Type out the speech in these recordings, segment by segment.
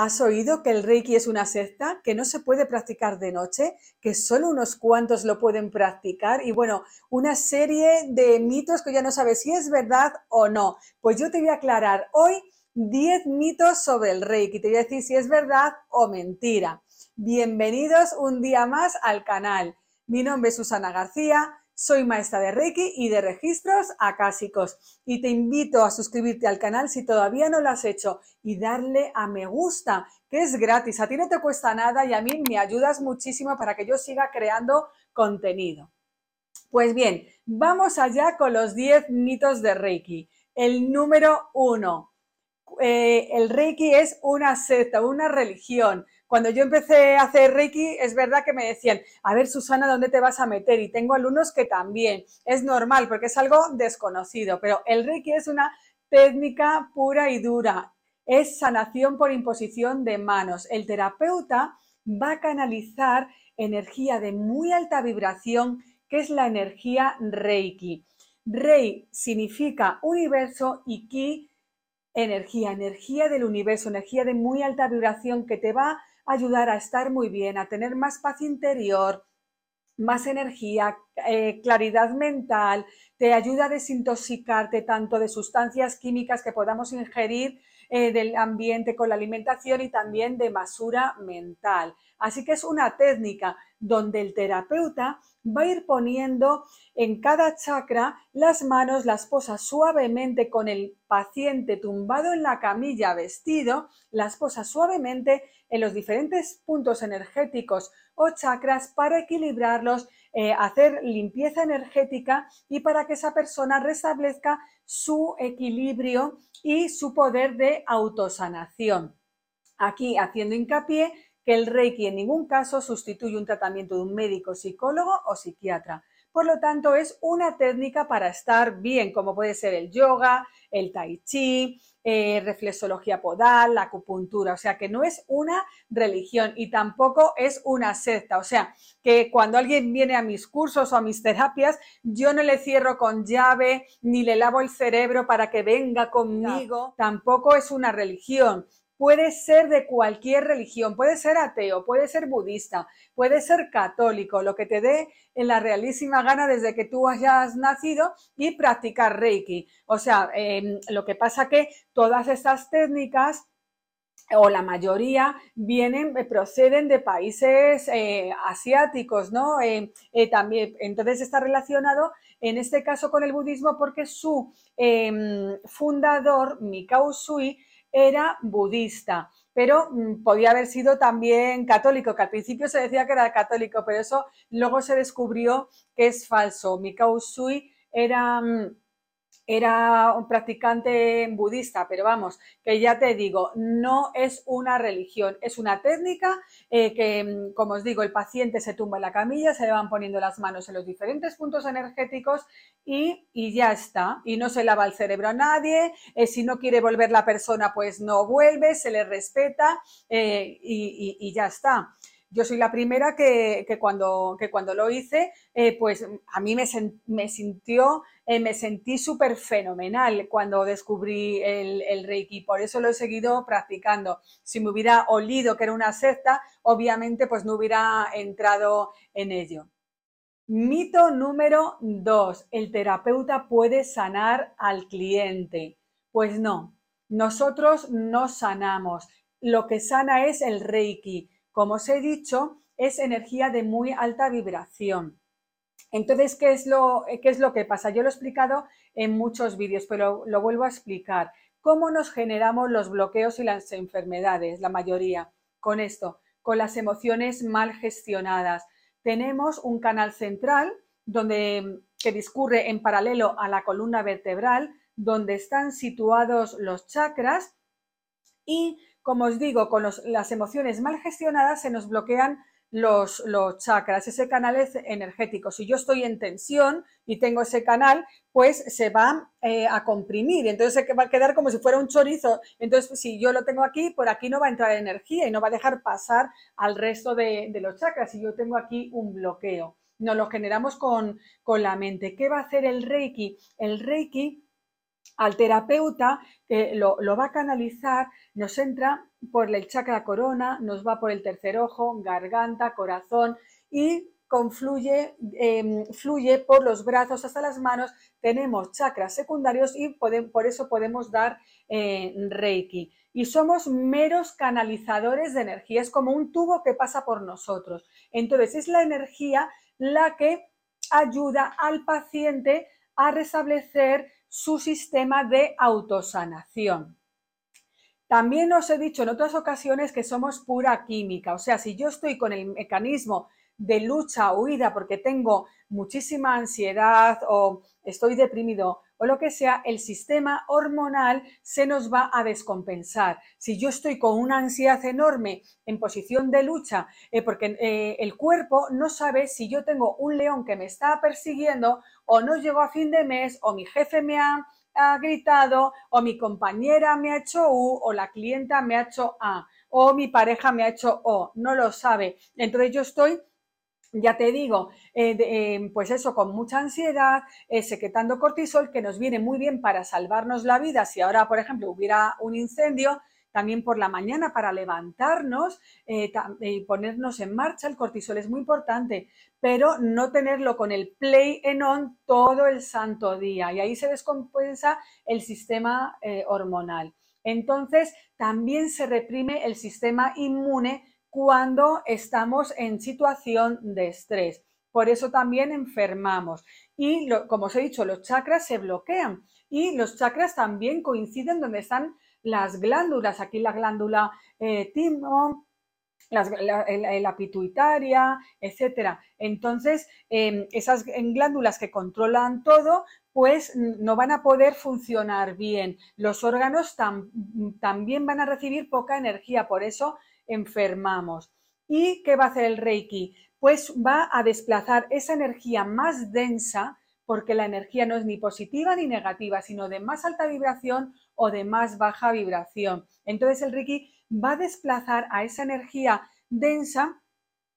¿Has oído que el Reiki es una secta, que no se puede practicar de noche, que solo unos cuantos lo pueden practicar? Y bueno, una serie de mitos que ya no sabes si es verdad o no. Pues yo te voy a aclarar hoy 10 mitos sobre el Reiki. Te voy a decir si es verdad o mentira. Bienvenidos un día más al canal. Mi nombre es Susana García soy maestra de Reiki y de registros acásicos y te invito a suscribirte al canal si todavía no lo has hecho y darle a me gusta, que es gratis. A ti no te cuesta nada y a mí me ayudas muchísimo para que yo siga creando contenido. Pues bien, vamos allá con los 10 mitos de Reiki. El número uno, eh, el Reiki es una secta, una religión. Cuando yo empecé a hacer Reiki, es verdad que me decían, a ver, Susana, ¿dónde te vas a meter? Y tengo alumnos que también. Es normal porque es algo desconocido, pero el Reiki es una técnica pura y dura. Es sanación por imposición de manos. El terapeuta va a canalizar energía de muy alta vibración, que es la energía Reiki. Rei significa universo y Ki energía, energía del universo, energía de muy alta vibración que te va ayudar a estar muy bien, a tener más paz interior, más energía, eh, claridad mental, te ayuda a desintoxicarte tanto de sustancias químicas que podamos ingerir eh, del ambiente con la alimentación y también de basura mental. Así que es una técnica donde el terapeuta va a ir poniendo en cada chakra las manos, las posa suavemente con el paciente tumbado en la camilla vestido, las posa suavemente en los diferentes puntos energéticos o chakras para equilibrarlos, eh, hacer limpieza energética y para que esa persona restablezca su equilibrio y su poder de autosanación. Aquí haciendo hincapié que el Reiki en ningún caso sustituye un tratamiento de un médico, psicólogo o psiquiatra. Por lo tanto, es una técnica para estar bien, como puede ser el yoga, el tai chi, eh, reflexología podal, la acupuntura. O sea, que no es una religión y tampoco es una secta. O sea, que cuando alguien viene a mis cursos o a mis terapias, yo no le cierro con llave ni le lavo el cerebro para que venga conmigo. Tampoco es una religión puede ser de cualquier religión, puede ser ateo, puede ser budista, puede ser católico, lo que te dé en la realísima gana desde que tú hayas nacido y practicar Reiki. O sea, em, lo que pasa que todas estas técnicas o la mayoría vienen, eh, proceden de países eh, asiáticos, ¿no? Eh, también, entonces está relacionado en este caso con el budismo porque su em, fundador, Mikao Sui, era budista, pero mm, podía haber sido también católico, que al principio se decía que era católico, pero eso luego se descubrió que es falso. Mikao Usui era mm, era un practicante budista, pero vamos, que ya te digo, no es una religión, es una técnica eh, que, mm, como os digo, el paciente se tumba en la camilla, se le van poniendo las manos en los diferentes puntos energéticos y, ya está. Y no se lava el cerebro a nadie, eh, si no quiere volver la persona, pues no vuelve, se le respeta eh, y ya está. Yo soy la primera que, cuando, cuando lo hice, eh, pues a mí me, me sintió, eh, me sentí súper fenomenal cuando descubrí el, el, Reiki. Por eso lo he seguido practicando. Si me hubiera olido que era una secta, obviamente pues no hubiera entrado en ello. Mito número dos, el terapeuta puede sanar al cliente. Pues no, nosotros no sanamos. Lo que sana es el Reiki. Como os he dicho, es energía de muy alta vibración. Entonces, ¿qué es, lo, ¿qué es lo que pasa? Yo lo he explicado en muchos vídeos, pero lo vuelvo a explicar. ¿Cómo nos generamos los bloqueos y las enfermedades? La mayoría. Con esto, con las emociones mal gestionadas. Tenemos un canal central donde, que discurre en paralelo a la columna vertebral, donde están situados los chakras y como os digo, con las emociones mal gestionadas se nos bloquean los, chakras, ese canal es energético. Si yo estoy en tensión y tengo ese canal, pues se va eh, a comprimir, entonces se va a quedar como si fuera un chorizo. Entonces, si yo lo tengo aquí, por aquí no va a entrar energía y no va a dejar pasar al resto de, los chakras. Si yo tengo aquí un bloqueo, nos lo generamos con, con la mente. ¿Qué va a hacer el Reiki? El Reiki al terapeuta que lo, va a canalizar, nos entra por el chakra corona, nos va por el tercer ojo, garganta, corazón y confluye, em, fluye por los brazos hasta las manos. Tenemos chakras secundarios y por eso podemos dar eh, Reiki. Y somos meros canalizadores de energía, es como un tubo que pasa por nosotros. Entonces es la energía la que ayuda al paciente a restablecer su sistema de autosanación. También os he dicho en otras ocasiones que somos pura química, o sea, si yo estoy con el mecanismo de lucha, huida, porque tengo muchísima ansiedad o estoy deprimido o lo que sea, el sistema hormonal se nos va a descompensar. Si yo estoy con una ansiedad enorme en posición de lucha, eh, porque eh, el cuerpo no sabe si yo tengo un león que me está persiguiendo o no llego a fin de mes o mi jefe me ha, ha gritado o mi compañera me ha hecho U o la clienta me ha hecho A o mi pareja me ha hecho O, no lo sabe. Entonces yo estoy ya te digo, eh, eh, pues eso, con mucha ansiedad, eh, secretando cortisol, que nos viene muy bien para salvarnos la vida. Si ahora, por ejemplo, hubiera un incendio, también por la mañana para levantarnos y ponernos en marcha, el cortisol es muy importante, pero no tenerlo con el play en on todo el santo día y ahí se descompensa el sistema hormonal. Entonces, también se reprime el sistema inmune cuando estamos en situación de estrés. Por eso también enfermamos. Y como os he dicho, los chakras se bloquean y los chakras también coinciden donde están las glándulas. Aquí la glándula eh, timo, la, pituitaria, etcétera. Entonces, em, esas glándulas que controlan todo, pues no van a poder funcionar bien. Los órganos también van a recibir poca energía, por eso enfermamos. ¿Y qué va a hacer el Reiki? Pues va a desplazar esa energía más densa, porque la energía no es ni positiva ni negativa, sino de más alta vibración o de más baja vibración. Entonces el Reiki va a desplazar a esa energía densa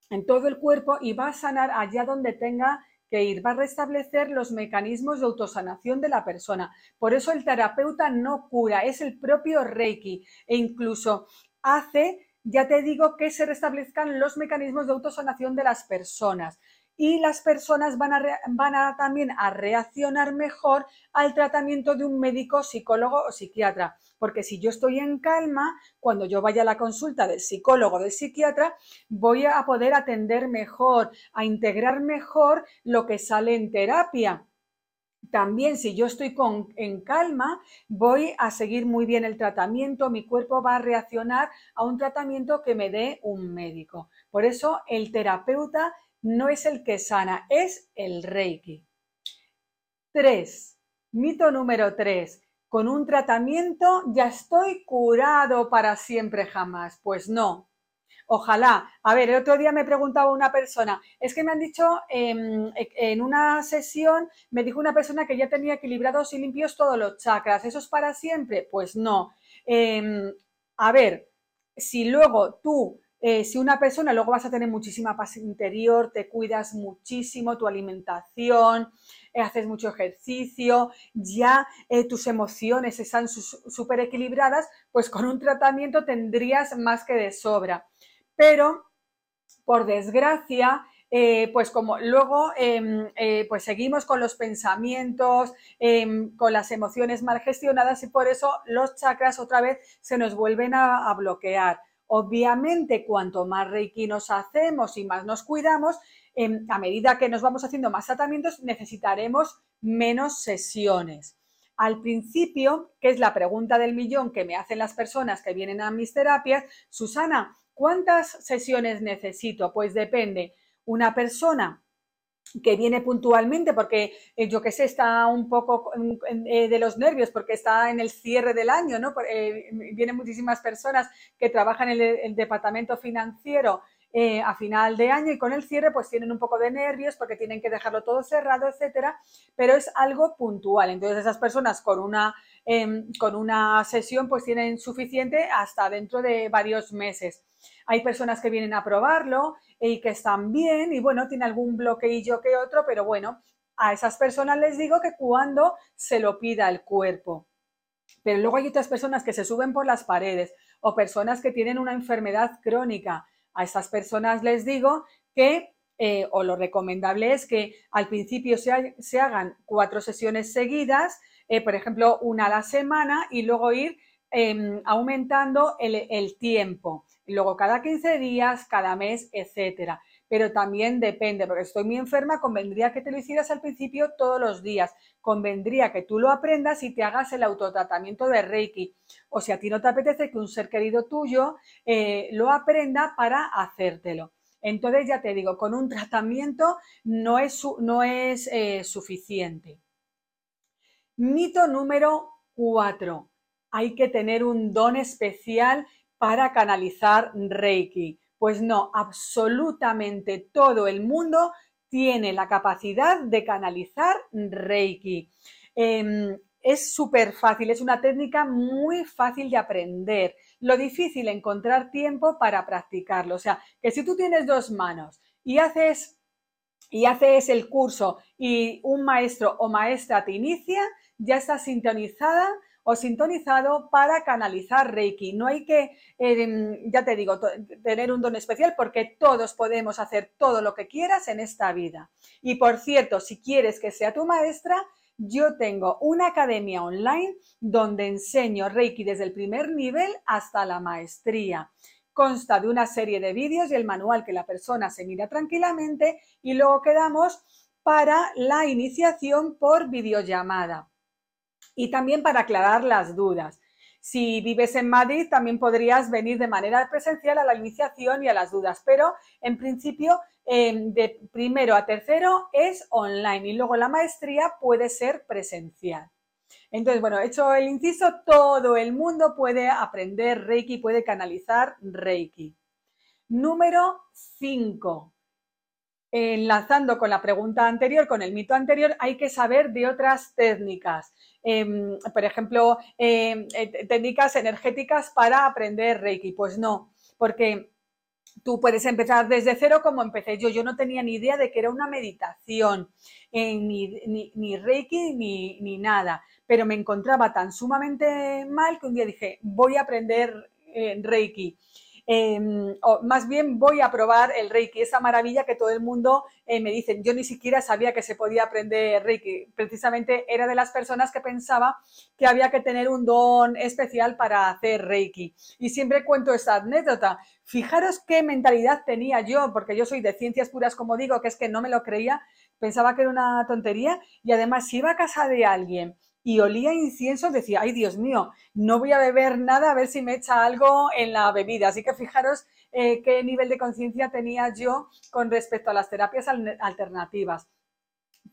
en todo el cuerpo y va a sanar allá donde tenga que ir, va a restablecer los mecanismos de autosanación de la persona. Por eso el terapeuta no cura, es el propio Reiki e incluso hace ya te digo que se restablezcan los mecanismos de autosanación de las personas y las personas van a, van a también a reaccionar mejor al tratamiento de un médico, psicólogo o psiquiatra. Porque si yo estoy en calma, cuando yo vaya a la consulta del psicólogo o del psiquiatra, voy a poder atender mejor, a integrar mejor lo que sale en terapia también si yo estoy con, en calma, voy a seguir muy bien el tratamiento, mi cuerpo va a reaccionar a un tratamiento que me dé un médico. Por eso el terapeuta no es el que sana, es el Reiki. Tres, Mito número tres. Con un tratamiento ya estoy curado para siempre jamás. Pues no, Ojalá. A ver, el otro día me preguntaba una persona, es que me han dicho em, en una sesión, me dijo una persona que ya tenía equilibrados y limpios todos los chakras. ¿Eso es para siempre? Pues no. Em, a ver, si luego tú, eh, si una persona, luego vas a tener muchísima paz interior, te cuidas muchísimo, tu alimentación, eh, haces mucho ejercicio, ya eh, tus emociones están súper equilibradas, pues con un tratamiento tendrías más que de sobra pero por desgracia, pues como luego em, pues seguimos con los pensamientos, em, con las emociones mal gestionadas y por eso los chakras otra vez se nos vuelven a, bloquear. Obviamente, cuanto más reiki nos hacemos y más nos cuidamos, em, a medida que nos vamos haciendo más tratamientos, necesitaremos menos sesiones. Al principio, que es la pregunta del millón que me hacen las personas que vienen a mis terapias, Susana, ¿Cuántas sesiones necesito? Pues depende. Una persona que viene puntualmente porque eh, yo que sé, está un poco eh, de los nervios porque está en el cierre del año, ¿no? Eh, vienen muchísimas personas que trabajan en el, departamento financiero a final de año y con el cierre pues tienen un poco de nervios porque tienen que dejarlo todo cerrado, etcétera, pero es algo puntual. Entonces esas personas con una, em, con una sesión pues tienen suficiente hasta dentro de varios meses. Hay personas que vienen a probarlo y que están bien y bueno, tiene algún bloqueillo que otro, pero bueno, a esas personas les digo que cuando se lo pida el cuerpo. Pero luego hay otras personas que se suben por las paredes o personas que tienen una enfermedad crónica. A esas personas les digo que, eh, o lo recomendable es que al principio se, hagan cuatro sesiones seguidas, eh, por ejemplo, una a la semana y luego ir em, aumentando el tiempo. Luego cada 15 días, cada mes, etcétera pero también depende, porque estoy muy enferma, convendría que te lo hicieras al principio todos los días, convendría que tú lo aprendas y te hagas el autotratamiento de Reiki, o si a ti no te apetece que un ser querido tuyo eh, lo aprenda para hacértelo. Entonces, ya te digo, con un tratamiento no es, no es eh, suficiente. Mito número cuatro. Hay que tener un don especial para canalizar Reiki. Pues no, absolutamente todo el mundo tiene la capacidad de canalizar Reiki. Em, es súper fácil, es una técnica muy fácil de aprender. Lo difícil es encontrar tiempo para practicarlo. O sea, que si tú tienes dos manos y haces, y haces el curso y un maestro o maestra te inicia, ya estás sintonizada o sintonizado para canalizar Reiki. No hay que, eh, ya te digo, tener un don especial porque todos podemos hacer todo lo que quieras en esta vida. Y por cierto, si quieres que sea tu maestra, yo tengo una academia online donde enseño Reiki desde el primer nivel hasta la maestría. Consta de una serie de vídeos y el manual que la persona se mira tranquilamente y luego quedamos para la iniciación por videollamada y también para aclarar las dudas. Si vives en Madrid, también podrías venir de manera presencial a la iniciación y a las dudas, pero en principio em, de primero a tercero es online y luego la maestría puede ser presencial. Entonces, bueno, hecho el inciso, todo el mundo puede aprender Reiki, puede canalizar Reiki. Número 5 enlazando con la pregunta anterior, con el mito anterior, hay que saber de otras técnicas. Em, por ejemplo, em, eh, técnicas energéticas para aprender Reiki. Pues no, porque tú puedes empezar desde cero como empecé yo. Yo no tenía ni idea de que era una meditación, eh, ni, Reiki, ni, ni nada. Pero me encontraba tan sumamente mal que un día dije, voy a aprender eh, Reiki. Em, o más bien voy a probar el Reiki, esa maravilla que todo el mundo eh, me dice. Yo ni siquiera sabía que se podía aprender Reiki. Precisamente era de las personas que pensaba que había que tener un don especial para hacer Reiki. Y siempre cuento esta anécdota. Fijaros qué mentalidad tenía yo, porque yo soy de ciencias puras, como digo, que es que no me lo creía, pensaba que era una tontería y además si iba a casa de alguien y olía incienso, decía, ay Dios mío, no voy a beber nada a ver si me echa algo en la bebida. Así que fijaros eh, qué nivel de conciencia tenía yo con respecto a las terapias alternativas.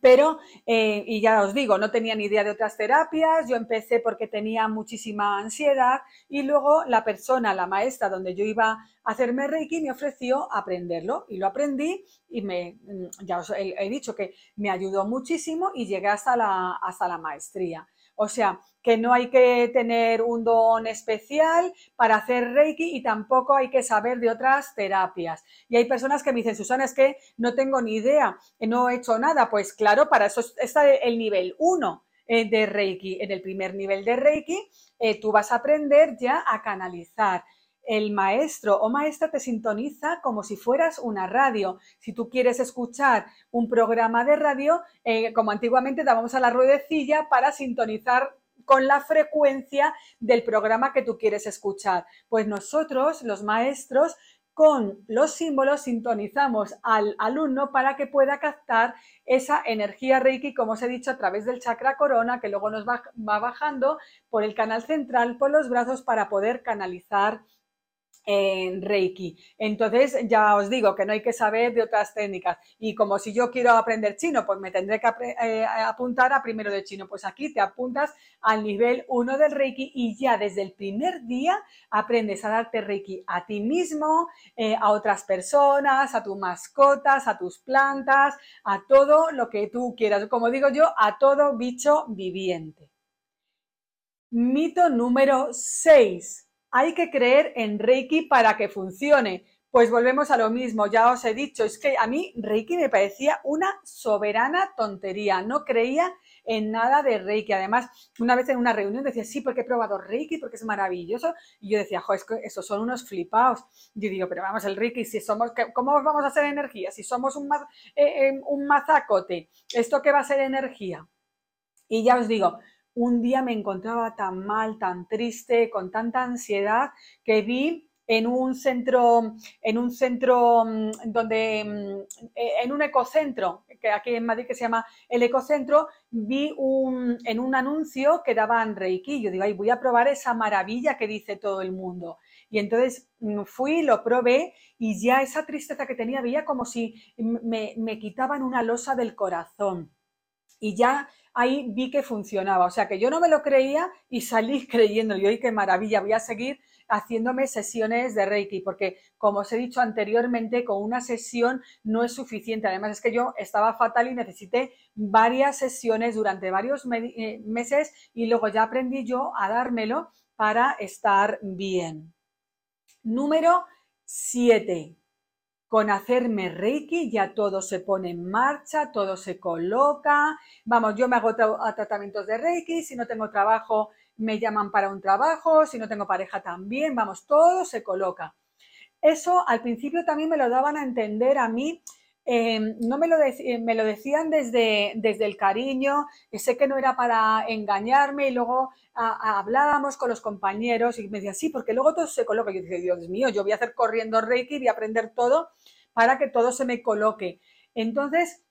Pero, eh, y ya os digo, no tenía ni idea de otras terapias, yo empecé porque tenía muchísima ansiedad y luego la persona, la maestra donde yo iba a hacerme Reiki me ofreció aprenderlo y lo aprendí y me, mm, ya os he, dicho que me ayudó muchísimo y llegué hasta la, hasta la maestría. O sea, que no hay que tener un don especial para hacer Reiki y tampoco hay que saber de otras terapias. Y hay personas que me dicen, Susana, es que no tengo ni idea, no he hecho nada. Pues claro, para eso está el nivel 1 eh, de Reiki. En el primer nivel de Reiki, eh, tú vas a aprender ya a canalizar el maestro o maestra te sintoniza como si fueras una radio. Si tú quieres escuchar un programa de radio, eh, como antiguamente dábamos a la ruedecilla para sintonizar con la frecuencia del programa que tú quieres escuchar. Pues nosotros, los maestros, con los símbolos sintonizamos al alumno para que pueda captar esa energía Reiki, como os he dicho, a través del chakra corona, que luego nos va, va bajando por el canal central, por los brazos, para poder canalizar en Reiki. Entonces, ya os digo que no hay que saber de otras técnicas. Y como si yo quiero aprender chino, pues me tendré que eh, apuntar a primero de chino. Pues aquí te apuntas al nivel 1 del Reiki y ya desde el primer día aprendes a darte Reiki a ti mismo, eh, a otras personas, a tus mascotas, a tus plantas, a todo lo que tú quieras. Como digo yo, a todo bicho viviente. Mito número 6 hay que creer en Reiki para que funcione. Pues volvemos a lo mismo, ya os he dicho, es que a mí Reiki me parecía una soberana tontería, no creía en nada de Reiki. Además, una vez en una reunión decía, sí, porque he probado Reiki, porque es maravilloso. Y yo decía, jo, es que esos son unos flipados. Yo digo, pero vamos, el Reiki, si somos, ¿cómo vamos a hacer energía? Si somos un, eh, eh, un mazacote, ¿esto qué va a ser energía? Y ya os digo, un día me encontraba tan mal, tan triste, con tanta ansiedad, que vi en un centro, en un centro mm, donde, mm, e, en un ecocentro, que aquí en Madrid que se llama el ecocentro, vi un, en un anuncio que daban Reiki. Yo digo, ay, voy a probar esa maravilla que dice todo el mundo. Y entonces mm, fui, lo probé y ya esa tristeza que tenía veía como si me, me quitaban una losa del corazón. Y ya ahí vi que funcionaba. O sea que yo no me lo creía y salí creyendo. Y hoy qué maravilla, voy a seguir haciéndome sesiones de Reiki, porque como os he dicho anteriormente, con una sesión no es suficiente. Además es que yo estaba fatal y necesité varias sesiones durante varios eh, meses y luego ya aprendí yo a dármelo para estar bien. Número 7 con hacerme Reiki ya todo se pone en marcha, todo se coloca. Vamos, yo me hago tratamientos de Reiki, si no tengo trabajo me llaman para un trabajo, si no tengo pareja también, vamos, todo se coloca. Eso al principio también me lo daban a entender a mí, em, no me lo, me lo decían desde, desde el cariño, sé que no era para engañarme y luego hablábamos con los compañeros y me decían, sí, porque luego todo se coloca. Yo dije, Dios mío, yo voy a hacer corriendo Reiki, voy a aprender todo para que todo se me coloque. Entonces,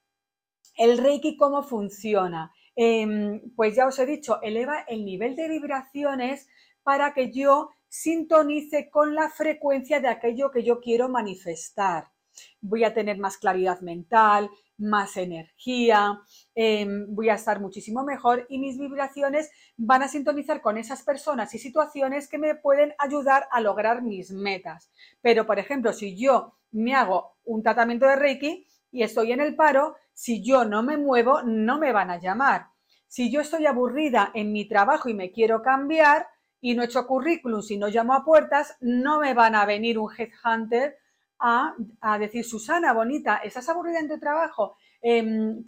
el Reiki, ¿cómo funciona? Em, pues ya os he dicho, eleva el nivel de vibraciones para que yo sintonice con la frecuencia de aquello que yo quiero manifestar. Voy a tener más claridad mental, más energía, em, voy a estar muchísimo mejor y mis vibraciones van a sintonizar con esas personas y situaciones que me pueden ayudar a lograr mis metas. Pero, por ejemplo, si yo me hago un tratamiento de Reiki y estoy en el paro, si yo no me muevo, no me van a llamar. Si yo estoy aburrida en mi trabajo y me quiero cambiar y no he hecho currículum, si no llamo a puertas, no me van a venir un headhunter a, decir, Susana, bonita, ¿estás aburrida en tu trabajo? Em,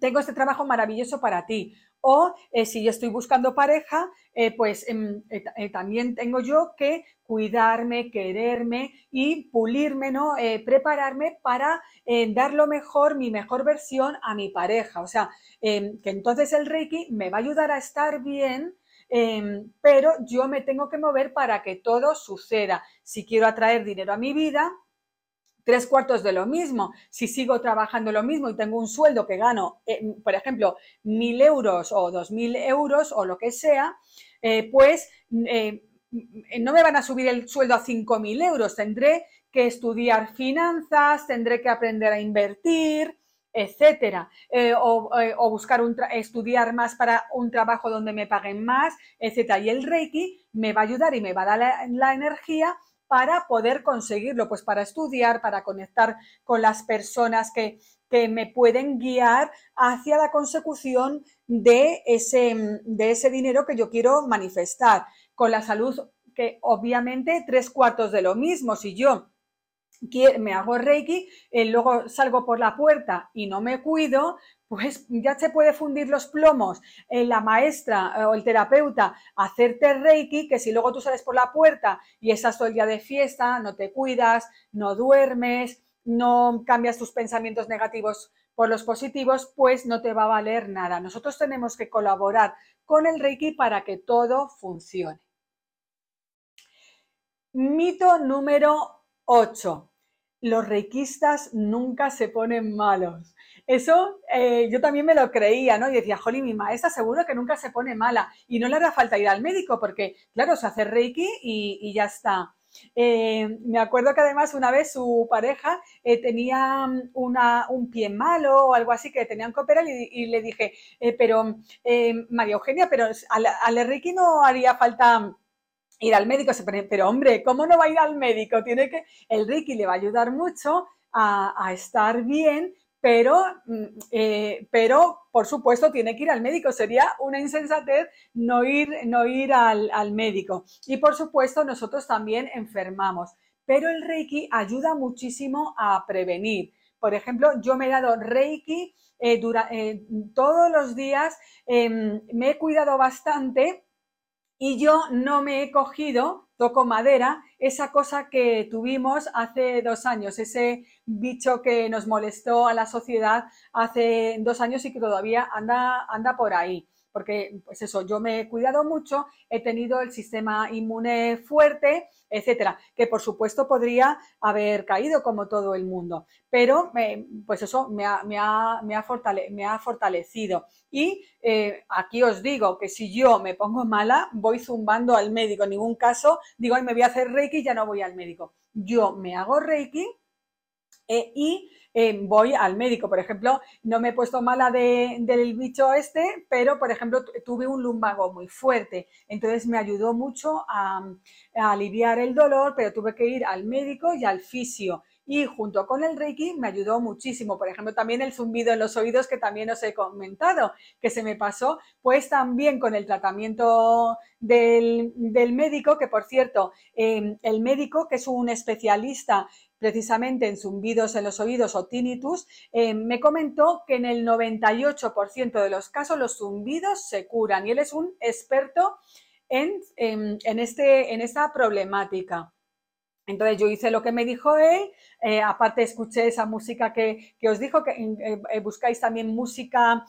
tengo este trabajo maravilloso para ti. O eh, si yo estoy buscando pareja, eh, pues em, eh, también tengo yo que cuidarme, quererme y pulirme, ¿no? prepararme para dar lo mejor, mi mejor versión a mi pareja. O sea, em, que entonces el Reiki me va a ayudar a estar bien, em, pero yo me tengo que mover para que todo suceda. Si quiero atraer dinero a mi vida, tres cuartos de lo mismo. Si sigo trabajando lo mismo y tengo un sueldo que gano, eh, por ejemplo, mil euros o dos mil euros o lo que sea, eh, pues eh, no me van a subir el sueldo a cinco mil euros. Tendré que estudiar finanzas, tendré que aprender a invertir, etcétera, o, buscar un estudiar más para un trabajo donde me paguen más, etcétera. Y el Reiki me va a ayudar y me va a dar la energía para poder conseguirlo, pues para estudiar, para conectar con las personas que, me pueden guiar hacia la consecución de ese, de ese dinero que yo quiero manifestar. Con la salud, que obviamente tres cuartos de lo mismo, si yo me hago Reiki, eh, luego salgo por la puerta y no me cuido, pues ya se puede fundir los plomos en la maestra eh, o el terapeuta hacerte reiki, que si luego tú sales por la puerta y estás todo el día de fiesta, no te cuidas, no duermes, no cambias tus pensamientos negativos por los positivos, pues no te va a valer nada. Nosotros tenemos que colaborar con el reiki para que todo funcione. Mito número 8. Los reikistas nunca se ponen malos. Eso eh, yo también me lo creía, ¿no? Y decía, jolly, mi maestra seguro que nunca se pone mala y no le hará falta ir al médico porque, claro, se hace reiki y, ya está. Eh, me acuerdo que además una vez su pareja eh, tenía un pie malo o algo así que tenían que operar y, le dije, pero María Eugenia, pero al, al, Reiki no haría falta ir al médico, pero hombre, ¿cómo no va a ir al médico? Tiene que, el Reiki le va a ayudar mucho a, estar bien pero, mm, eh, pero por supuesto tiene que ir al médico. Sería una insensatez no ir, no ir al, médico. Y por supuesto nosotros también enfermamos. pero el Reiki ayuda muchísimo a prevenir. Por ejemplo, yo me he dado Reiki eh, eh, todos los días, em, me he cuidado bastante y yo no me he cogido, toco madera, esa cosa que tuvimos hace dos años, ese bicho que nos molestó a la sociedad hace dos años y que todavía anda, anda por ahí porque pues eso, yo me he cuidado mucho, he tenido el sistema inmune fuerte, etcétera, que por supuesto podría haber caído como todo el mundo, pero pues eso me ha, me ha, fortalecido. Y eh, aquí os digo que si yo me pongo mala, voy zumbando al médico, en ningún caso digo, Ay, me voy a hacer Reiki ya no voy al médico. Yo me hago Reiki eh, y voy al médico. Por ejemplo, no me he puesto mala del bicho este, pero por ejemplo tuve un lumbago muy fuerte. Entonces me ayudó mucho a, aliviar el dolor, pero tuve que ir al médico y al fisio y junto con el Reiki me ayudó muchísimo. Por ejemplo, también el zumbido en los oídos que también os he comentado, que se me pasó, pues también con el tratamiento del, médico, que por cierto, eh, el médico, que es un especialista precisamente en zumbidos en los oídos o tinnitus, eh, me comentó que en el 98% de los casos los zumbidos se curan y él es un experto en, este, en esta problemática. Entonces yo hice lo que me dijo él, eh, aparte escuché esa música que, os dijo, que eh, buscáis también música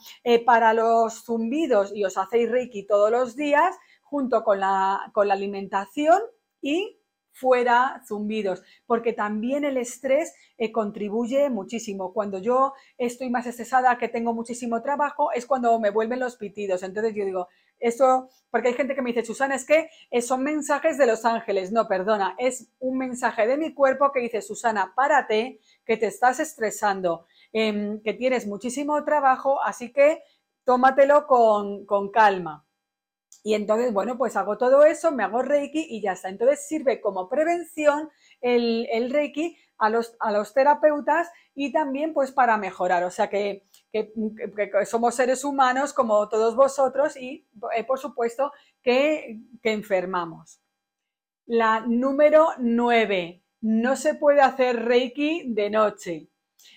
para los zumbidos y os hacéis Reiki todos los días junto con la, con la alimentación y fuera zumbidos, porque también el estrés eh, contribuye muchísimo. Cuando yo estoy más estresada, que tengo muchísimo trabajo, es cuando me vuelven los pitidos. Entonces yo digo, eso, porque hay gente que me dice, Susana, es que eh, son mensajes de los ángeles. No, perdona, es un mensaje de mi cuerpo que dice, Susana, párate, que te estás estresando, em, que tienes muchísimo trabajo, así que tómatelo con, con calma. Y entonces, bueno, pues hago todo eso, me hago Reiki y ya está. Entonces sirve como prevención el, Reiki a los, a los, terapeutas y también pues para mejorar. O sea que, somos seres humanos como todos vosotros y eh, por supuesto que, enfermamos. La número nueve, no se puede hacer Reiki de noche.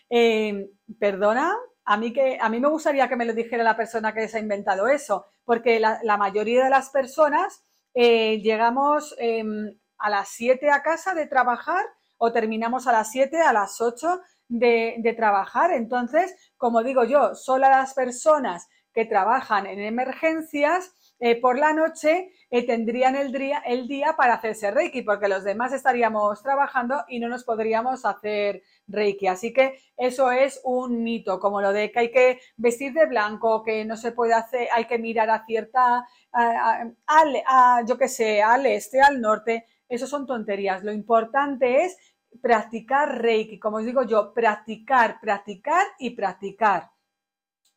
Eh, ¿Perdona? A mí, que, a mí me gustaría que me lo dijera la persona que se ha inventado eso, porque la, mayoría de las personas eh, llegamos em, a las 7 a casa de trabajar o terminamos a las 7, a las 8 de, trabajar. Entonces, como digo yo, solo las personas que trabajan en emergencias eh, por la noche eh, tendrían el día, el día para hacerse Reiki, porque los demás estaríamos trabajando y no nos podríamos hacer Reiki. Así que eso es un mito, como lo de que hay que vestir de blanco, que no se puede hacer, hay que mirar a cierta, al, yo qué sé, al este, al norte. Eso son tonterías. Lo importante es practicar Reiki. Como os digo yo, practicar, practicar y practicar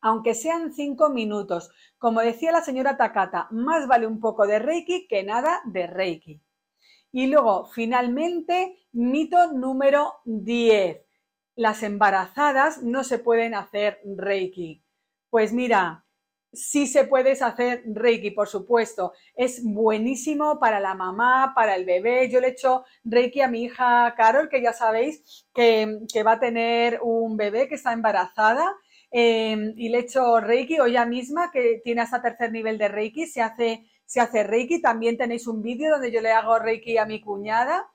aunque sean cinco minutos. Como decía la señora Takata, más vale un poco de Reiki que nada de Reiki. Y luego, finalmente, mito número 10. Las embarazadas no se pueden hacer Reiki. Pues mira, sí se puede hacer Reiki, por supuesto. Es buenísimo para la mamá, para el bebé. Yo le he hecho Reiki a mi hija Carol, que ya sabéis que, va a tener un bebé que está embarazada Em, y le he hecho Reiki hoy ya misma, que tiene hasta tercer nivel de Reiki, se hace, se hace Reiki. También tenéis un vídeo donde yo le hago Reiki a mi cuñada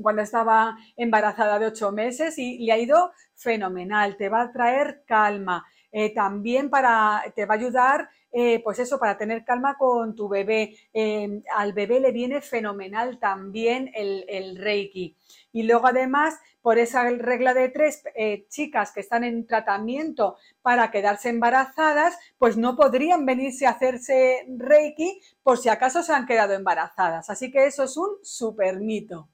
cuando estaba embarazada de ocho meses y le ha ido fenomenal, te va a traer calma. Eh, también para, te va a ayudar, eh, pues eso, para tener calma con tu bebé. Em, al bebé le viene fenomenal también el, el Reiki. Y luego además por esa regla de tres, eh, chicas que están en tratamiento para quedarse embarazadas, pues no podrían venirse a hacerse Reiki por si acaso se han quedado embarazadas. Así que eso es un super mito.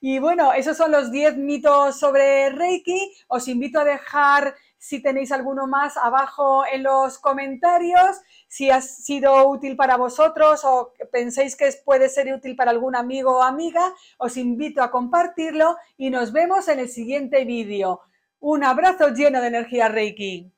Y bueno, esos son los 10 mitos sobre Reiki. Os invito a dejar si tenéis alguno más abajo en los comentarios, si ha sido útil para vosotros o penséis que puede ser útil para algún amigo o amiga, os invito a compartirlo y nos vemos en el siguiente vídeo. Un abrazo lleno de energía Reiki.